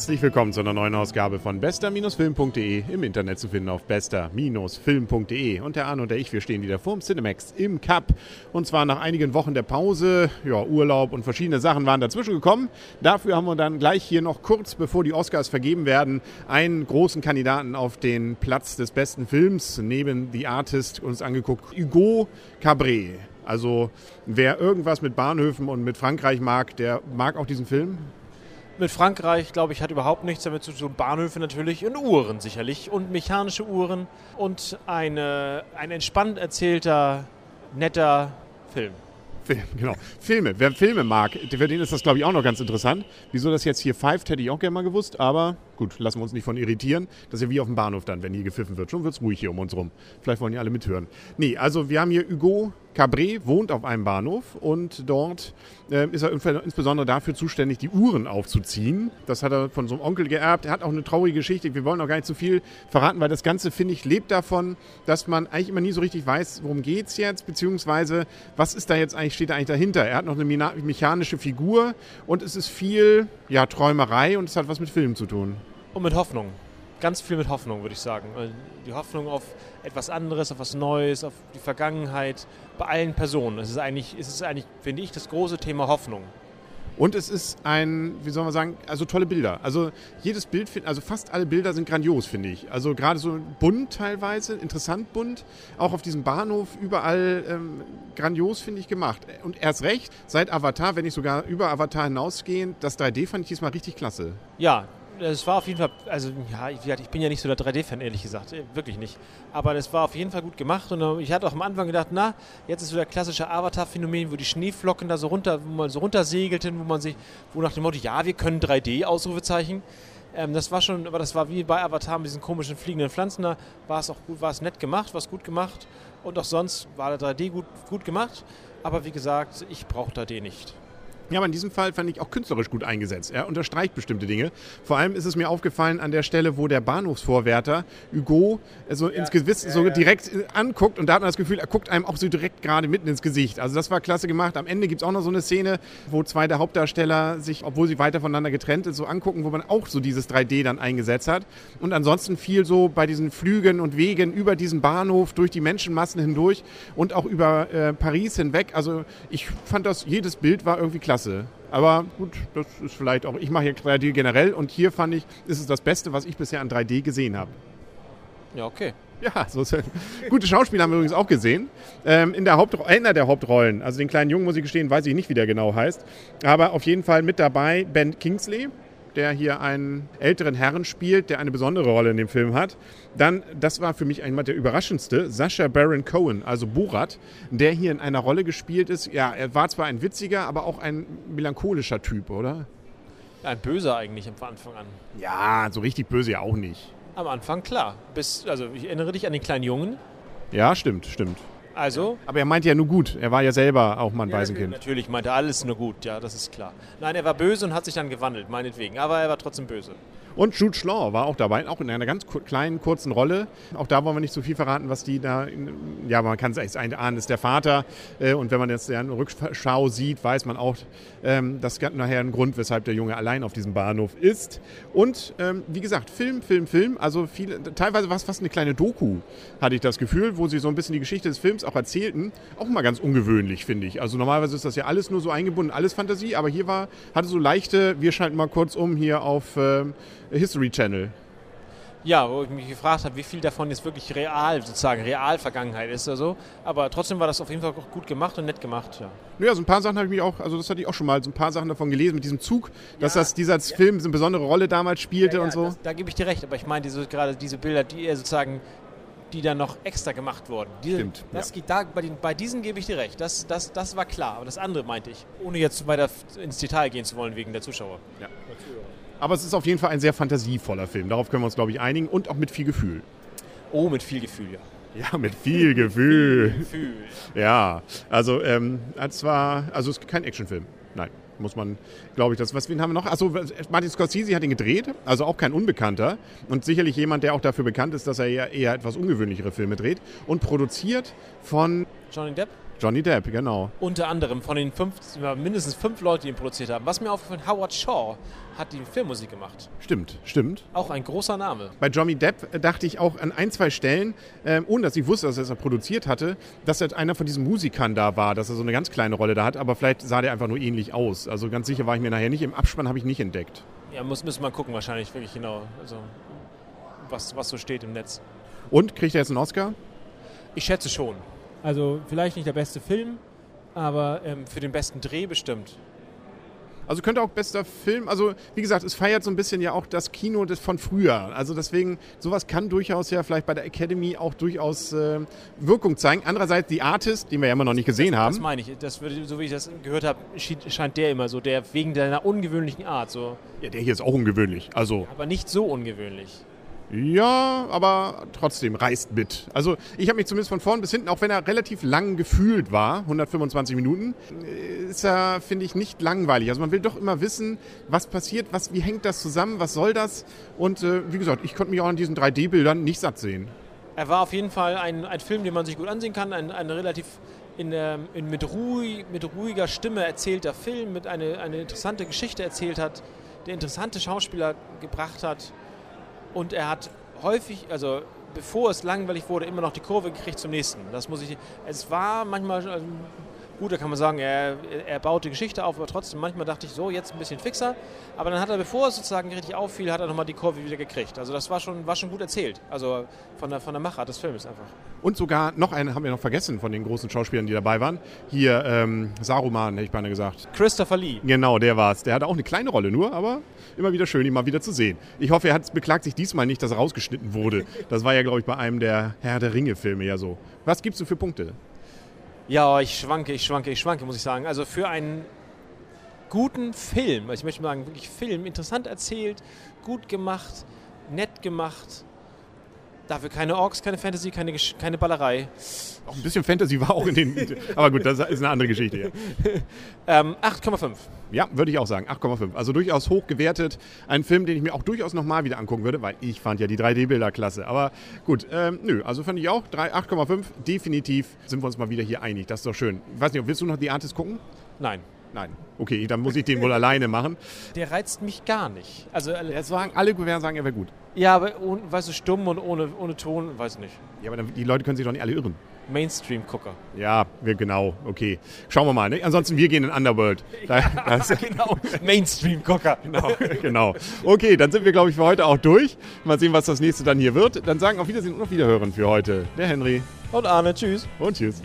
Herzlich willkommen zu einer neuen Ausgabe von bester-film.de im Internet zu finden auf bester-film.de. Und der Arne und der ich, wir stehen wieder vorm Cinemax im Cup. Und zwar nach einigen Wochen der Pause, ja, Urlaub und verschiedene Sachen waren dazwischen gekommen. Dafür haben wir dann gleich hier noch kurz, bevor die Oscars vergeben werden, einen großen Kandidaten auf den Platz des besten Films neben The Artist uns angeguckt. Hugo Cabret. Also wer irgendwas mit Bahnhöfen und mit Frankreich mag, der mag auch diesen Film mit Frankreich, glaube ich, hat überhaupt nichts damit zu tun. Bahnhöfe natürlich und Uhren sicherlich und mechanische Uhren und eine, ein entspannt erzählter, netter Film. Film, genau. Filme. Wer Filme mag, für den ist das, glaube ich, auch noch ganz interessant. Wieso das jetzt hier pfeift, hätte ich auch gerne mal gewusst, aber gut, lassen wir uns nicht von irritieren. Das ist ja wie auf dem Bahnhof dann, wenn hier gepfiffen wird. Schon wird es ruhig hier um uns rum. Vielleicht wollen ja alle mithören. Nee, also wir haben hier Hugo Cabret wohnt auf einem Bahnhof und dort äh, ist er insbesondere dafür zuständig, die Uhren aufzuziehen. Das hat er von so einem Onkel geerbt. Er hat auch eine traurige Geschichte. Wir wollen auch gar nicht zu viel verraten, weil das Ganze, finde ich, lebt davon, dass man eigentlich immer nie so richtig weiß, worum geht es jetzt, beziehungsweise was ist da jetzt eigentlich, steht da eigentlich dahinter. Er hat noch eine mechanische Figur und es ist viel ja, Träumerei und es hat was mit Filmen zu tun. Und mit Hoffnung ganz viel mit Hoffnung, würde ich sagen. Die Hoffnung auf etwas anderes, auf was Neues, auf die Vergangenheit, bei allen Personen. Es ist eigentlich, es ist eigentlich finde ich, das große Thema Hoffnung. Und es ist ein, wie soll man sagen, also tolle Bilder. Also jedes Bild, also fast alle Bilder sind grandios, finde ich. Also gerade so bunt teilweise, interessant bunt. Auch auf diesem Bahnhof überall ähm, grandios, finde ich, gemacht. Und erst recht, seit Avatar, wenn ich sogar über Avatar hinausgehen, das 3D fand ich diesmal richtig klasse. Ja, es war auf jeden Fall, also ja, ich bin ja nicht so der 3D-Fan, ehrlich gesagt, äh, wirklich nicht. Aber es war auf jeden Fall gut gemacht und äh, ich hatte auch am Anfang gedacht, na, jetzt ist so der klassische Avatar-Phänomen, wo die Schneeflocken da so runter, wo man so runtersegelten, wo man sich, wo nach dem Motto, ja, wir können 3D, Ausrufezeichen. Ähm, das war schon, aber das war wie bei Avatar mit diesen komischen fliegenden Pflanzen, da war es auch gut, war es nett gemacht, war es gut gemacht und auch sonst war der 3D gut, gut gemacht. Aber wie gesagt, ich brauche 3D nicht. Ja, aber in diesem Fall fand ich auch künstlerisch gut eingesetzt. Er unterstreicht bestimmte Dinge. Vor allem ist es mir aufgefallen an der Stelle, wo der Bahnhofsvorwärter Hugo so ja, ins Gewiss ja, so direkt anguckt und da hat man das Gefühl, er guckt einem auch so direkt gerade mitten ins Gesicht. Also das war klasse gemacht. Am Ende gibt es auch noch so eine Szene, wo zwei der Hauptdarsteller sich, obwohl sie weiter voneinander getrennt sind, so angucken, wo man auch so dieses 3D dann eingesetzt hat. Und ansonsten viel so bei diesen Flügen und Wegen über diesen Bahnhof, durch die Menschenmassen hindurch und auch über äh, Paris hinweg. Also ich fand das, jedes Bild war irgendwie klasse klasse. Aber gut, das ist vielleicht auch, ich mache hier 3D generell und hier fand ich, ist es das Beste, was ich bisher an 3D gesehen habe. Ja, okay. Ja, so ist gute Schauspieler haben wir übrigens auch gesehen. Ähm, in der Hauptro einer der Hauptrollen, also den kleinen Jungen, muss ich gestehen, weiß ich nicht, wie der genau heißt. Aber auf jeden Fall mit dabei Ben Kingsley, der hier einen älteren Herrn spielt, der eine besondere Rolle in dem Film hat. Dann, das war für mich einmal der überraschendste, Sascha Baron Cohen, also Borat, der hier in einer Rolle gespielt ist. Ja, er war zwar ein witziger, aber auch ein melancholischer Typ, oder? Ein böser eigentlich am Anfang an. Ja, so richtig böse ja auch nicht. Am Anfang klar. Bis, also ich erinnere dich an den kleinen Jungen. Ja, stimmt, stimmt. Also? Aber er meinte ja nur gut. Er war ja selber auch mal ein Waisenkind. Natürlich meinte alles nur gut, ja, das ist klar. Nein, er war böse und hat sich dann gewandelt, meinetwegen. Aber er war trotzdem böse. Und Jude Schlaw war auch dabei, auch in einer ganz kleinen, kurzen Rolle. Auch da wollen wir nicht zu viel verraten, was die da. ja, man kann es echt ahnen, ist der Vater. Äh, und wenn man jetzt eine Rückschau sieht, weiß man auch, ähm, das gab nachher einen Grund, weshalb der Junge allein auf diesem Bahnhof ist. Und ähm, wie gesagt, Film, Film, Film. Also viele, teilweise war es fast eine kleine Doku, hatte ich das Gefühl, wo sie so ein bisschen die Geschichte des Films auch erzählten. Auch mal ganz ungewöhnlich, finde ich. Also normalerweise ist das ja alles nur so eingebunden, alles Fantasie, aber hier war, hatte so leichte, wir schalten mal kurz um hier auf. Ähm, History Channel. Ja, wo ich mich gefragt habe, wie viel davon jetzt wirklich real, sozusagen real Vergangenheit ist oder so. Aber trotzdem war das auf jeden Fall auch gut gemacht und nett gemacht, ja. Ja, so ein paar Sachen habe ich mich auch, also das hatte ich auch schon mal, so ein paar Sachen davon gelesen mit diesem Zug, dass ja, das dieser ja. Film eine besondere Rolle damals spielte ja, und so. Das, da gebe ich dir recht, aber ich meine diese, gerade diese Bilder, die er sozusagen die dann noch extra gemacht wurden. Diese, Stimmt. Das geht da, bei, den, bei diesen gebe ich dir recht. Das, das, das war klar. Aber das andere meinte ich, ohne jetzt weiter ins Detail gehen zu wollen wegen der Zuschauer. Ja. Aber es ist auf jeden Fall ein sehr fantasievoller Film. Darauf können wir uns, glaube ich, einigen. Und auch mit viel Gefühl. Oh, mit viel Gefühl, ja. Ja, mit viel Gefühl. Gefühl. Ja, also ähm, zwar, also es ist kein Actionfilm. Nein, muss man, glaube ich, das. Was wen haben wir noch? Achso, Martin Scorsese hat ihn gedreht, also auch kein Unbekannter und sicherlich jemand, der auch dafür bekannt ist, dass er eher, eher etwas ungewöhnlichere Filme dreht und produziert von Johnny Depp. Johnny Depp, genau. Unter anderem von den fünf, mindestens fünf Leuten, die ihn produziert haben. Was mir aufgefallen, Howard Shaw hat die Filmmusik gemacht. Stimmt, stimmt. Auch ein großer Name. Bei Johnny Depp äh, dachte ich auch an ein, zwei Stellen, ähm, ohne dass ich wusste, dass er es produziert hatte, dass er einer von diesen Musikern da war, dass er so eine ganz kleine Rolle da hat, aber vielleicht sah der einfach nur ähnlich aus. Also ganz sicher war ich mir nachher nicht. Im Abspann habe ich nicht entdeckt. Ja, muss, müssen wir gucken wahrscheinlich, wirklich genau, also was, was so steht im Netz. Und, kriegt er jetzt einen Oscar? Ich schätze schon. Also vielleicht nicht der beste Film, aber ähm, für den besten Dreh bestimmt. Also könnte auch bester Film, also wie gesagt, es feiert so ein bisschen ja auch das Kino des von früher. Also deswegen, sowas kann durchaus ja vielleicht bei der Academy auch durchaus äh, Wirkung zeigen. Andererseits die Artist, den wir ja immer noch nicht gesehen das, haben. Das meine ich, das würde, so wie ich das gehört habe, scheint der immer so, der wegen deiner ungewöhnlichen Art so. Ja, der hier ist auch ungewöhnlich, also. Aber nicht so ungewöhnlich. Ja, aber trotzdem reißt mit. Also ich habe mich zumindest von vorn bis hinten, auch wenn er relativ lang gefühlt war, 125 Minuten, ist er, finde ich, nicht langweilig. Also man will doch immer wissen, was passiert, was, wie hängt das zusammen, was soll das? Und äh, wie gesagt, ich konnte mich auch an diesen 3D-Bildern nicht satt sehen. Er war auf jeden Fall ein, ein Film, den man sich gut ansehen kann, ein, ein relativ in, in mit, ruhig, mit ruhiger Stimme erzählter Film, mit eine, eine interessante Geschichte erzählt hat, der interessante Schauspieler gebracht hat und er hat häufig, also bevor es langweilig wurde, immer noch die Kurve gekriegt zum nächsten. Das muss ich. Es war manchmal also Gut, da kann man sagen, er, er baut die Geschichte auf, aber trotzdem, manchmal dachte ich so, jetzt ein bisschen fixer. Aber dann hat er, bevor es sozusagen richtig auffiel, hat er nochmal die Kurve wieder gekriegt. Also das war schon, war schon gut erzählt. Also von der, von der Machart des Films einfach. Und sogar noch einen haben wir noch vergessen von den großen Schauspielern, die dabei waren. Hier ähm, Saruman, hätte ich beinahe gesagt. Christopher Lee. Genau, der war es. Der hatte auch eine kleine Rolle nur, aber immer wieder schön, ihn mal wieder zu sehen. Ich hoffe, er hat, beklagt sich diesmal nicht, dass er rausgeschnitten wurde. Das war ja, glaube ich, bei einem der Herr der Ringe-Filme ja so. Was gibst du für Punkte? Ja, ich schwanke, ich schwanke, ich schwanke, muss ich sagen. Also für einen guten Film, also ich möchte mal sagen, wirklich Film, interessant erzählt, gut gemacht, nett gemacht. Dafür keine Orks, keine Fantasy, keine, keine Ballerei. Auch ein bisschen Fantasy war auch in den. aber gut, das ist eine andere Geschichte. Ja. ähm, 8,5. Ja, würde ich auch sagen. 8,5. Also durchaus hoch gewertet. Ein Film, den ich mir auch durchaus nochmal wieder angucken würde, weil ich fand ja die 3D-Bilder klasse. Aber gut, ähm, nö, also fand ich auch. 8,5. Definitiv sind wir uns mal wieder hier einig. Das ist doch schön. Ich weiß nicht, willst du noch die Artist gucken? Nein. Nein. Okay, dann muss ich den wohl alleine machen. Der reizt mich gar nicht. Also, äh, sagen, alle Gouverne sagen, er wäre gut. Ja, aber weißt du, stumm und ohne, ohne Ton, weiß nicht. Ja, aber dann, die Leute können sich doch nicht alle irren. Mainstream-Gucker. Ja, wir, genau, okay. Schauen wir mal. Ne? Ansonsten, wir gehen in Underworld. Da, ja, genau, Mainstream-Gucker. Genau, genau. Okay, dann sind wir, glaube ich, für heute auch durch. Mal sehen, was das nächste dann hier wird. Dann sagen auf Wiedersehen und auf Wiederhören für heute. Der Henry. Und Arne, tschüss. Und tschüss.